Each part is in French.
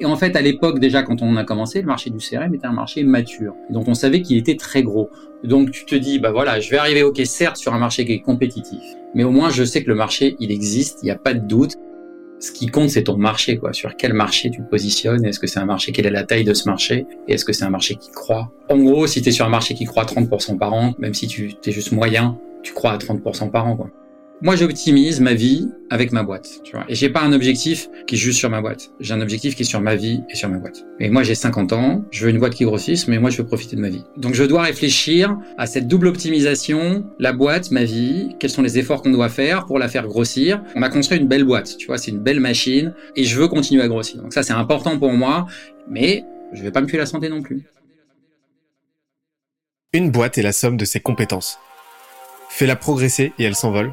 Et en fait, à l'époque, déjà, quand on a commencé, le marché du CRM était un marché mature. Donc, on savait qu'il était très gros. Donc, tu te dis, bah voilà, je vais arriver, ok, certes, sur un marché qui est compétitif. Mais au moins, je sais que le marché, il existe, il n'y a pas de doute. Ce qui compte, c'est ton marché, quoi. Sur quel marché tu te positionnes? Est-ce que c'est un marché? Quelle est la taille de ce marché? Et est-ce que c'est un marché qui croît? En gros, si tu es sur un marché qui croît 30% par an, même si tu es juste moyen, tu crois à 30% par an, quoi. Moi, j'optimise ma vie avec ma boîte, tu vois. Et j'ai pas un objectif qui est juste sur ma boîte. J'ai un objectif qui est sur ma vie et sur ma boîte. Et moi, j'ai 50 ans, je veux une boîte qui grossisse, mais moi, je veux profiter de ma vie. Donc, je dois réfléchir à cette double optimisation, la boîte, ma vie, quels sont les efforts qu'on doit faire pour la faire grossir. On a construit une belle boîte, tu vois, c'est une belle machine et je veux continuer à grossir. Donc ça, c'est important pour moi, mais je vais pas me tuer la santé non plus. Une boîte est la somme de ses compétences. Fais-la progresser et elle s'envole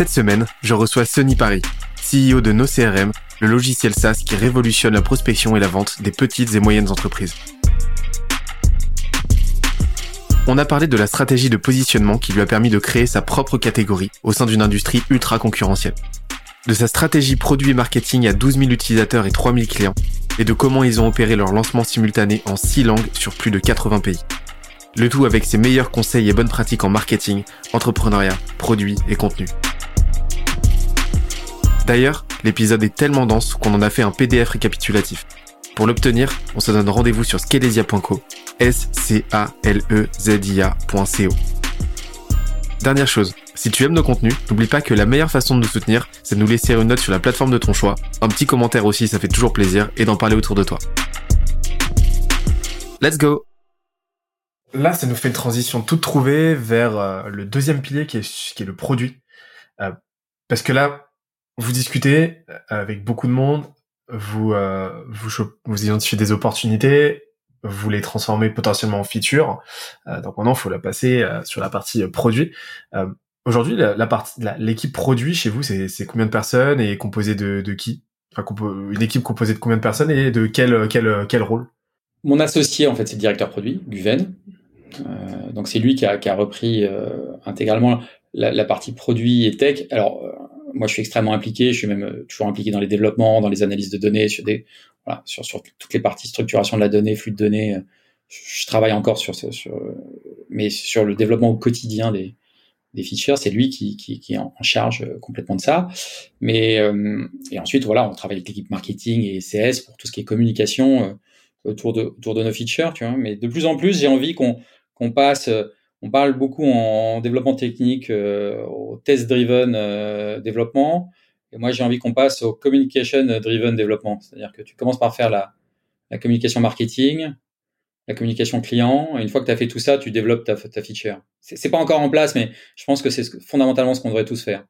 Cette semaine, je reçois Sonny Paris, CEO de NoCRM, le logiciel SaaS qui révolutionne la prospection et la vente des petites et moyennes entreprises. On a parlé de la stratégie de positionnement qui lui a permis de créer sa propre catégorie au sein d'une industrie ultra concurrentielle. De sa stratégie produit et marketing à 12 000 utilisateurs et 3 000 clients, et de comment ils ont opéré leur lancement simultané en 6 langues sur plus de 80 pays. Le tout avec ses meilleurs conseils et bonnes pratiques en marketing, entrepreneuriat, produits et contenu. D'ailleurs, l'épisode est tellement dense qu'on en a fait un PDF récapitulatif. Pour l'obtenir, on se donne rendez-vous sur scalesia.co, s c a l e z i a.co. Dernière chose, si tu aimes nos contenus, n'oublie pas que la meilleure façon de nous soutenir, c'est de nous laisser une note sur la plateforme de ton choix, un petit commentaire aussi, ça fait toujours plaisir, et d'en parler autour de toi. Let's go Là, ça nous fait une transition toute trouvée vers euh, le deuxième pilier qui est, qui est le produit. Euh, parce que là, vous discutez euh, avec beaucoup de monde, vous euh, vous, vous identifiez des opportunités, vous les transformez potentiellement en features. Euh, donc maintenant, il faut la passer sur la partie produit. Aujourd'hui, la, partie, l'équipe produit chez vous, c'est combien de personnes et composée de, de qui? Enfin, une équipe composée de combien de personnes et de quel quel quel rôle? Mon associé, en fait, c'est le directeur produit, Guven. Euh, donc c'est lui qui a, qui a repris intégralement la, la, partie produit et tech. Alors moi, je suis extrêmement impliqué. Je suis même euh, toujours impliqué dans les développements, dans les analyses de données, sur des, voilà, sur, sur toutes les parties structuration de la donnée, flux de données. Je travaille encore sur, sur mais sur le développement au quotidien des, des features, c'est lui qui, qui, qui, est en charge euh, complètement de ça. Mais euh, et ensuite, voilà, on travaille avec l'équipe marketing et CS pour tout ce qui est communication autour de autour de nos features, tu vois. Mais de plus en plus, j'ai envie qu'on qu'on passe on parle beaucoup en développement technique euh, au test-driven euh, développement. Et moi, j'ai envie qu'on passe au communication-driven développement. C'est-à-dire que tu commences par faire la, la communication marketing, la communication client. Et une fois que tu as fait tout ça, tu développes ta, ta feature. C'est pas encore en place, mais je pense que c'est fondamentalement ce qu'on devrait tous faire.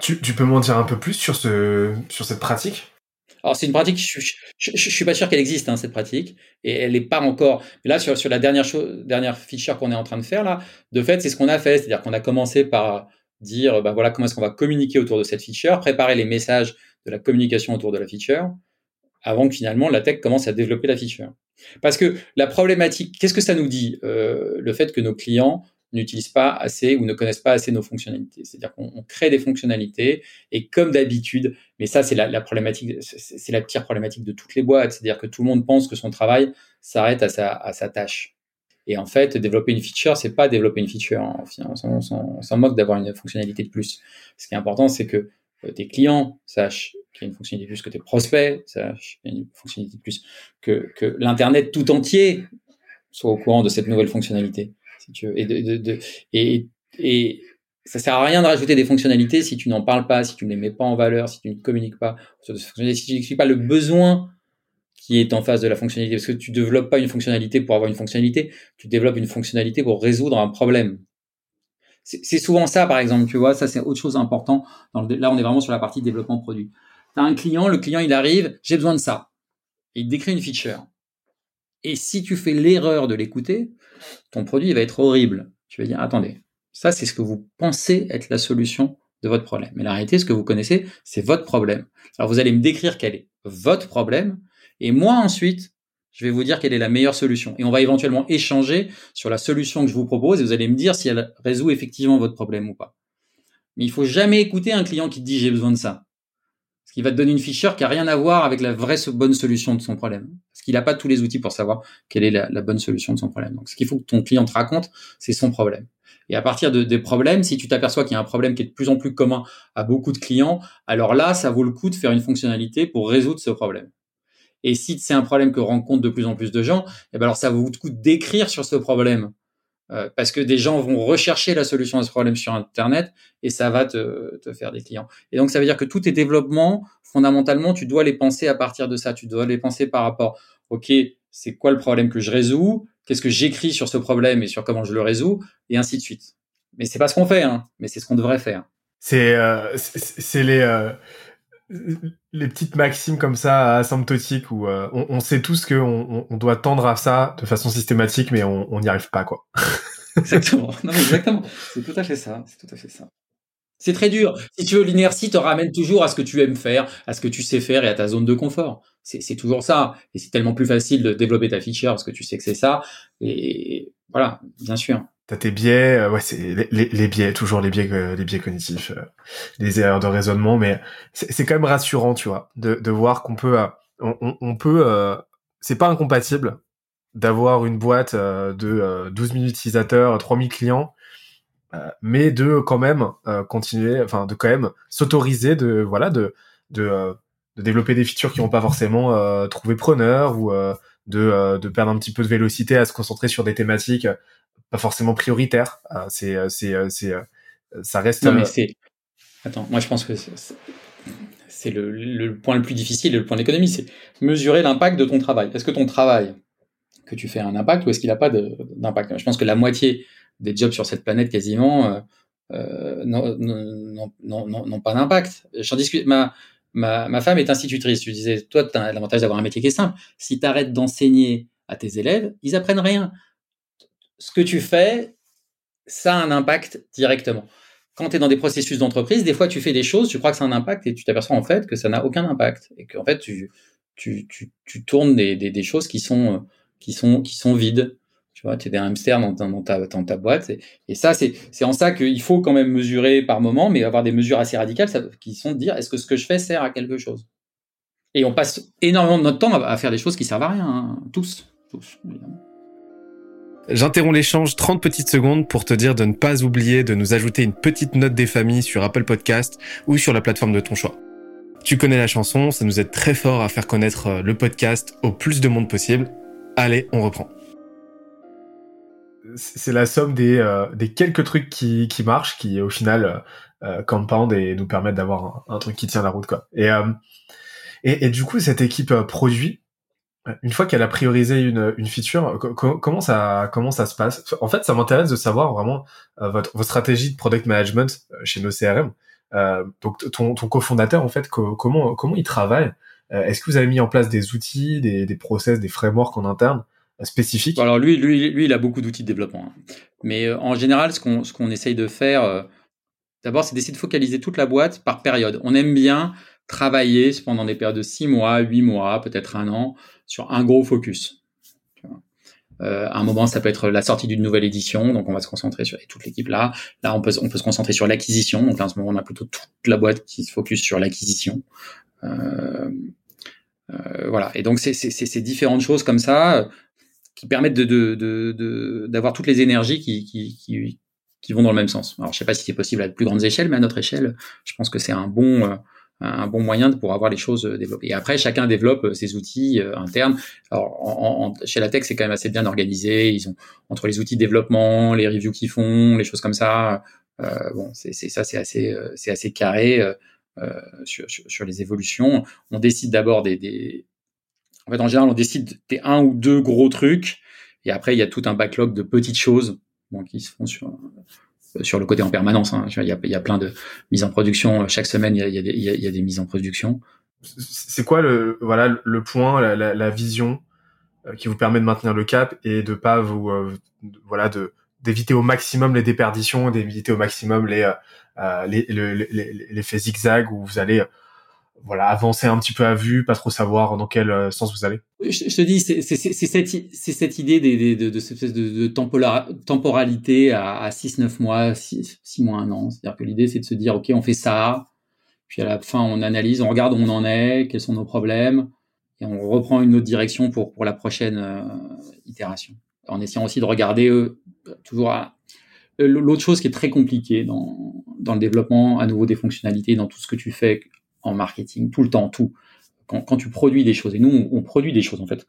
Tu, tu peux m'en dire un peu plus sur, ce, sur cette pratique? Alors c'est une pratique, je, je, suis pas sûr qu'elle existe hein, cette pratique, et elle n'est pas encore. là sur, sur la dernière chose, dernière feature qu'on est en train de faire là, de fait c'est ce qu'on a fait, c'est-à-dire qu'on a commencé par dire ben voilà comment est-ce qu'on va communiquer autour de cette feature, préparer les messages de la communication autour de la feature, avant que finalement la tech commence à développer la feature. Parce que la problématique, qu'est-ce que ça nous dit euh, Le fait que nos clients n'utilisent pas assez ou ne connaissent pas assez nos fonctionnalités. C'est-à-dire qu'on crée des fonctionnalités et comme d'habitude, mais ça c'est la, problématique, c'est la pire problématique de toutes les boîtes, c'est-à-dire que tout le monde pense que son travail s'arrête à sa, tâche. Et en fait, développer une feature, c'est pas développer une feature. On s'en moque d'avoir une fonctionnalité de plus. Ce qui est important, c'est que euh, tes clients sachent qu'il y a une fonctionnalité de plus, que tes prospects sachent qu'il y a une fonctionnalité de plus, que l'Internet tout entier soit au courant de cette nouvelle fonctionnalité. Et, de, de, ça sert à rien de rajouter des fonctionnalités si tu n'en parles pas, si tu ne les mets pas en valeur, si tu ne communiques pas si tu n'expliques pas le besoin qui est en face de la fonctionnalité. Parce que tu développes pas une fonctionnalité pour avoir une fonctionnalité, tu développes une fonctionnalité pour résoudre un problème. C'est souvent ça, par exemple, tu vois, ça c'est autre chose important. là, on est vraiment sur la partie développement produit. Tu as un client, le client il arrive, j'ai besoin de ça. il décrit une feature. Et si tu fais l'erreur de l'écouter, ton produit va être horrible. Tu vas dire, attendez, ça c'est ce que vous pensez être la solution de votre problème. Mais la réalité, ce que vous connaissez, c'est votre problème. Alors vous allez me décrire quel est votre problème, et moi ensuite, je vais vous dire quelle est la meilleure solution. Et on va éventuellement échanger sur la solution que je vous propose et vous allez me dire si elle résout effectivement votre problème ou pas. Mais il faut jamais écouter un client qui te dit j'ai besoin de ça. Parce qu'il va te donner une feature qui a rien à voir avec la vraie bonne solution de son problème. Parce qu'il n'a pas tous les outils pour savoir quelle est la, bonne solution de son problème. Donc ce qu'il faut que ton client te raconte, c'est son problème. Et à partir de, des problèmes, si tu t'aperçois qu'il y a un problème qui est de plus en plus commun à beaucoup de clients, alors là, ça vaut le coup de faire une fonctionnalité pour résoudre ce problème. Et si c'est un problème que rencontrent de plus en plus de gens, eh ben alors ça vaut le coup d'écrire sur ce problème. Euh, parce que des gens vont rechercher la solution à ce problème sur Internet et ça va te, te, faire des clients. Et donc ça veut dire que tous tes développements, fondamentalement, tu dois les penser à partir de ça. Tu dois les penser par rapport, OK, c'est quoi le problème que je résous? Qu'est-ce que j'écris sur ce problème et sur comment je le résous? Et ainsi de suite. Mais c'est pas ce qu'on fait, hein, mais c'est ce qu'on devrait faire. C'est euh, les euh, les petites maximes comme ça asymptotiques où euh, on, sait tous qu'on on, doit tendre à ça de façon systématique, mais on n'y arrive pas, quoi. exactement. Non, exactement. C'est tout à fait ça. C'est tout à fait ça. C'est très dur. Si tu veux, l'inertie te ramène toujours à ce que tu aimes faire, à ce que tu sais faire et à ta zone de confort. C'est toujours ça. Et c'est tellement plus facile de développer ta feature parce que tu sais que c'est ça. Et voilà, bien sûr. T'as tes biais, euh, ouais, c'est les, biais, toujours les biais, les biais cognitifs, euh, les erreurs de raisonnement, mais c'est quand même rassurant, tu vois, de, de voir qu'on peut, euh, on, on, peut, c'est pas incompatible d'avoir une boîte de 12 000 utilisateurs, 3000 clients, mais de quand même continuer, enfin, de quand même s'autoriser de, voilà, de, de, de développer des features qui n'ont pas forcément trouvé preneur ou de, de perdre un petit peu de vélocité à se concentrer sur des thématiques pas forcément prioritaire. Euh, c'est, euh, c'est, euh, c'est, ça reste. Non, mais c'est. Attends, moi je pense que c'est le, le, point le plus difficile le point d'économie, c'est mesurer l'impact de ton travail. Est-ce que ton travail que tu fais a un impact ou est-ce qu'il n'a pas d'impact? Je pense que la moitié des jobs sur cette planète quasiment euh, n'ont pas d'impact. J'en discute. Ma, ma, femme est institutrice. Tu disais, toi, tu as l'avantage d'avoir un métier qui est simple. Si tu arrêtes d'enseigner à tes élèves, ils apprennent rien ce que tu fais, ça a un impact directement. Quand tu es dans des processus d'entreprise, des fois tu fais des choses, tu crois que ça a un impact et tu t'aperçois en fait que ça n'a aucun impact et qu'en fait tu, tu, tu, tu tournes des, des, des, choses qui sont, qui sont, qui sont vides. Tu vois, tu es des hamsters dans, dans, ta, boîte. Et, ça, c'est en ça qu'il faut quand même mesurer par moment, mais avoir des mesures assez radicales qui sont de dire est-ce que ce que je fais sert à quelque chose? Et on passe énormément de notre temps à, faire des choses qui servent à rien, hein. tous, tous. J'interromps l'échange 30 petites secondes pour te dire de ne pas oublier de nous ajouter une petite note des familles sur Apple Podcast ou sur la plateforme de ton choix. Tu connais la chanson, ça nous aide très fort à faire connaître euh, le podcast au plus de monde possible. Allez, on reprend. C'est la somme des, euh, des quelques trucs qui, qui marchent, qui au final euh, compound et nous permettent d'avoir un, truc qui tient la route. quoi. Et, et, et, du coup, cette équipe produit, une fois qu'elle a priorisé une, une feature, comment ça comment ça se passe? En fait, ça m'intéresse de savoir vraiment euh, votre, votre stratégie de product management euh, chez nos CRM. Euh, donc ton, ton cofondateur, en fait, comment comment il travaille? Est-ce que vous avez mis en place des outils, des, des process, des frameworks en interne spécifiques Alors lui, lui, lui, il a beaucoup d'outils de développement. Hein. Mais en général, ce qu'on ce qu'on essaye de faire, d'abord, c'est d'essayer de focaliser toute la boîte par période. On aime bien travailler pendant des périodes de six mois, huit mois, peut-être un an, sur un gros focus. Euh, à un moment, ça peut être la sortie d'une nouvelle édition, donc on va se concentrer sur toute l'équipe là. Là, on peut, on peut se concentrer sur l'acquisition. Donc là, en ce moment, on a plutôt toute la boîte qui se focus sur l'acquisition. Euh, euh, voilà. Et donc, c'est ces différentes choses comme ça euh, qui permettent de d'avoir de, de, toutes les énergies qui, qui, qui, qui, vont dans le même sens. Alors, je sais pas si c'est possible à de plus grandes échelles, mais à notre échelle, je pense que c'est un bon euh, un bon moyen pour avoir les choses euh, développées. Et après, chacun développe euh, ses outils internes. Alors, chez la tech, c'est quand même assez bien organisé. Ils ont entre les outils de développement, les reviews qu'ils font, les choses comme ça. Euh, bon, c'est ça, c'est assez, c'est assez carré sur, sur, sur, les évolutions. On décide d'abord des, des En fait, en général, on décide des un ou deux gros trucs, et après, il y a tout un backlog de petites choses qui se font sur sur le côté en permanence. Hein. Il, y a, il y a plein de mises en production chaque semaine. Il y a, des, mises en production. C'est quoi le voilà le point, la, vision euh, qui vous permet de maintenir le cap et de pas vous euh, voilà de d'éviter au maximum les déperditions, d'éviter au maximum les euh, euh les, l'effet zigzag où vous allez voilà avancer un petit peu à vue, pas trop savoir dans quel sens vous allez. Je, te dis, c'est cette, cette idée de, de, temporalité à, 6-9 mois, 6, 6 mois, un an. C'est-à-dire que l'idée, c'est de se dire, OK, on fait ça, puis à la fin, on analyse, on regarde où on en est, quels sont nos problèmes, et on reprend une autre direction pour, pour la prochaine euh, itération. En essayant aussi de regarder euh, toujours à... L'autre chose qui est très compliquée dans, dans le développement, à nouveau des fonctionnalités, dans tout ce que tu fais en marketing, tout le temps, tout. Quand, tu produis des choses, et nous, on, on produit des choses en fait.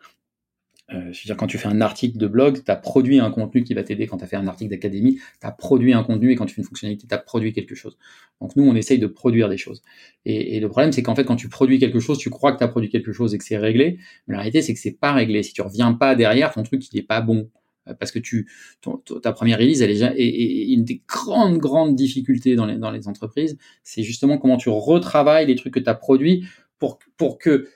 Euh, je veux dire, quand tu fais un article de blog, tu as produit un contenu qui va t'aider. Quand tu as fait un article d'académie, tu as produit un contenu et quand tu fais une fonctionnalité, tu as produit quelque chose. Donc nous, on essaye de produire des choses. Et, et le problème, c'est qu'en fait, quand tu produis quelque chose, tu crois que tu as produit quelque chose et que c'est réglé. Mais la réalité, c'est que c'est pas réglé. Si tu reviens pas derrière, ton truc, il est pas bon. Euh, parce que tu, ta première release, elle est une des grandes, grandes difficultés dans les, entreprises, c'est justement comment tu retravailles les trucs que tu as produits pour, pour que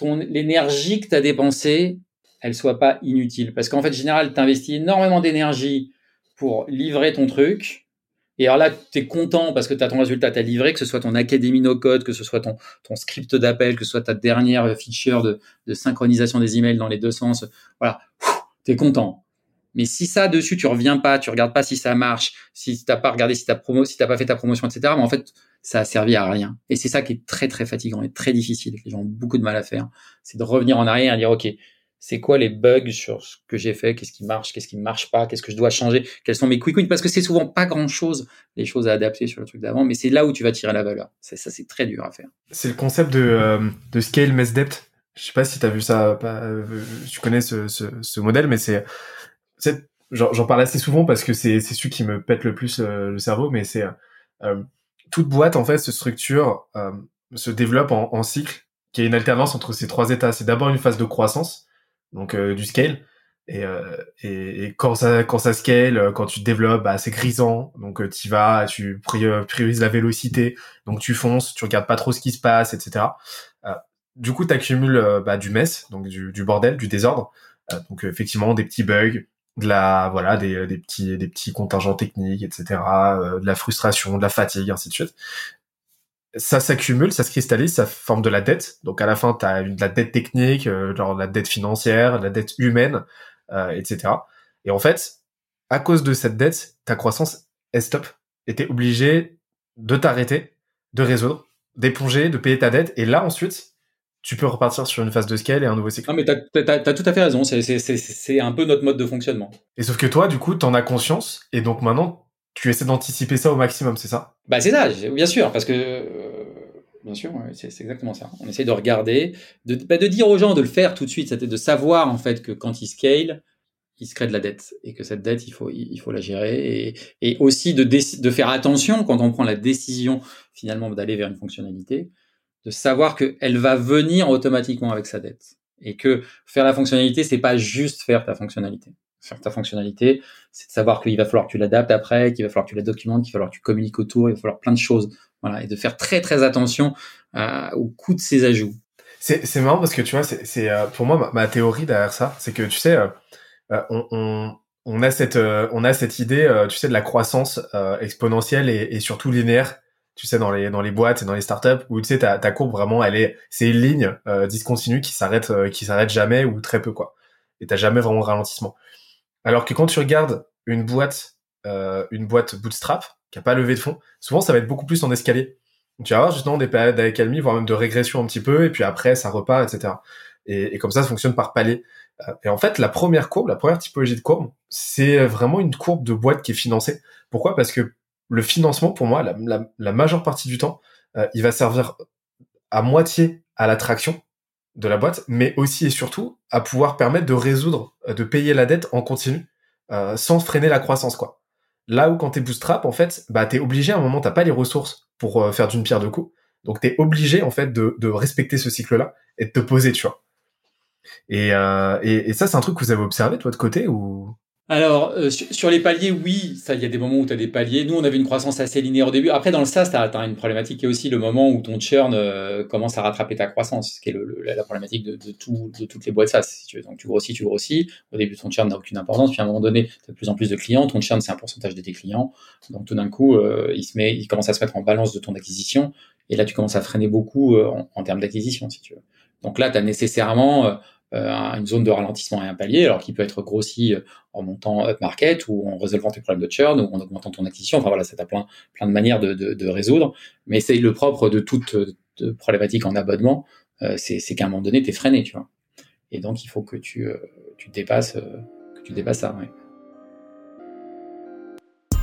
l'énergie que tu as dépensée, elle soit pas inutile. Parce qu'en fait, général, tu investis énormément d'énergie pour livrer ton truc. Et alors là, tu es content parce que tu as ton résultat, tu as livré, que ce soit ton académie no code, que ce soit ton, script d'appel, que ce soit ta dernière feature de, synchronisation des emails dans les deux sens. Voilà, es content. Mais si ça dessus, tu reviens pas, tu regardes pas si ça marche, si t'as pas regardé si ta promo, si t'as pas fait ta promotion, etc. Mais en fait, ça a servi à rien. Et c'est ça qui est très très fatigant et très difficile. Les gens ont beaucoup de mal à faire. C'est de revenir en arrière et dire ok, c'est quoi les bugs sur ce que j'ai fait, qu'est-ce qui marche, qu'est-ce qui ne marche pas, qu'est-ce que je dois changer, quels sont mes quick wins, parce que c'est souvent pas grand-chose les choses à adapter sur le truc d'avant, mais c'est là où tu vas tirer la valeur. Ça, ça c'est très dur à faire. C'est le concept de, euh, de scale mess depth. Je sais pas si tu as vu ça, euh, tu connais ce, ce, ce modèle, mais c'est, j'en parle assez souvent parce que c'est celui qui me pète le plus euh, le cerveau, mais c'est toute boîte en fait se structure, se développe en, en cycle, qui est une alternance entre ces trois états. C'est d'abord une phase de croissance donc euh, du scale. Et, euh, et, et, quand ça quand ça scale, euh, quand tu te développes, bah, c'est grisant. Donc tu vas, tu priorises la vélocité, donc tu fonces, tu regardes pas trop ce qui se passe, etc. du coup, tu accumules bah, du mess, donc du, du bordel, du désordre. donc effectivement, des petits bugs, de la voilà, des, des petits des petits contingents techniques, etc. de la frustration, de la fatigue, ainsi de suite ça s'accumule, ça se cristallise, ça forme de la dette. Donc à la fin, tu as de la dette technique, euh, genre de la dette financière, de la dette humaine, euh, etc. Et en fait, à cause de cette dette, ta croissance est stop. Et t'es obligé de t'arrêter, de résoudre, d'éponger, de payer ta dette. Et là, ensuite, tu peux repartir sur une phase de scale et un nouveau cycle. Non, mais t'as as, tout à fait raison. C'est un peu notre mode de fonctionnement. Et sauf que toi, du coup, t'en as conscience. Et donc maintenant, tu essaies d'anticiper ça au maximum, c'est ça? Bah c'est ça, bien sûr, parce que euh, bien sûr, c'est exactement ça. On essaie de regarder, de, bah, de dire aux gens de le faire tout de suite, c'était de savoir en fait que quand ils scale, ils se créent de la dette et que cette dette, il faut il faut la gérer et, et aussi de, de faire attention quand on prend la décision finalement d'aller vers une fonctionnalité, de savoir qu'elle va venir automatiquement avec sa dette et que faire la fonctionnalité, c'est pas juste faire ta fonctionnalité faire ta fonctionnalité, c'est de savoir qu'il va falloir que tu l'adaptes après, qu'il va falloir que tu la documentes, qu'il va falloir que tu communiques autour, il va falloir plein de choses. Voilà, et de faire très très attention euh, au coût de ces ajouts. C'est marrant parce que tu vois, c'est euh, pour moi ma, théorie derrière ça, c'est que tu sais, euh, on, on, on, a cette on a cette idée, tu sais, de la croissance exponentielle et, et, surtout linéaire. Tu sais, dans les dans les boîtes et dans les startups où tu sais ta, ta courbe vraiment, elle est c'est une ligne discontinue qui s'arrête qui s'arrête jamais ou très peu quoi. Et t'as jamais vraiment de ralentissement. Alors que quand tu regardes une boîte, euh, une boîte bootstrap qui a pas levé de fonds, souvent ça va être beaucoup plus en escalier. Tu vas avoir justement des périodes d'accalmie, voire même de régression un petit peu, et puis après ça repart, etc. Et, comme ça, ça fonctionne par palier. Euh, et en fait, la première courbe, la première typologie de courbe, c'est vraiment une courbe de boîte qui est financée. Pourquoi? Parce que le financement, pour moi, la, majeure partie du temps, euh, il va servir à moitié à l'attraction, de la boîte, mais aussi et surtout à pouvoir permettre de résoudre, euh, de payer la dette en continu, euh, sans freiner la croissance. Là où quand t'es bootstrap, en fait, bah t'es obligé à un moment, t'as pas les ressources pour faire d'une pierre deux coups, donc t'es obligé en fait de, respecter ce cycle-là et de te poser, tu vois. Et, ça, c'est un truc que vous avez observé de votre côté ou? Alors, euh, sur, les paliers, oui, ça, il y a des moments où tu as des paliers. Nous, on avait une croissance assez linéaire au début. Après, dans le SaaS, tu as, une problématique qui est aussi le moment où ton churn euh, commence à rattraper ta croissance, qui est le, la problématique de, de, tout, de toutes les boîtes SaaS. Si tu veux. Donc, tu grossis, tu grossis. Au début, ton churn n'a aucune importance. Puis, à un moment donné, tu as de plus en plus de clients. Ton churn, c'est un pourcentage de tes clients. Donc, tout d'un coup, euh, il, se met, il commence à se mettre en balance de ton acquisition. Et là, tu commences à freiner beaucoup en, en, termes d'acquisition, si tu veux. Donc là, tu as nécessairement euh, une zone de ralentissement et un palier, alors qui peut être grossi euh, en montant up market ou en résolvant tes problèmes de churn ou en augmentant ton acquisition. Enfin voilà, ça a plein, plein de manières de, de, de résoudre. Mais c'est le propre de toute de problématique en abonnement, euh, c'est qu'à un moment donné, tu es freiné, tu vois. Et donc, il faut que tu, tu dépasses, que tu dépasses ça. Ouais.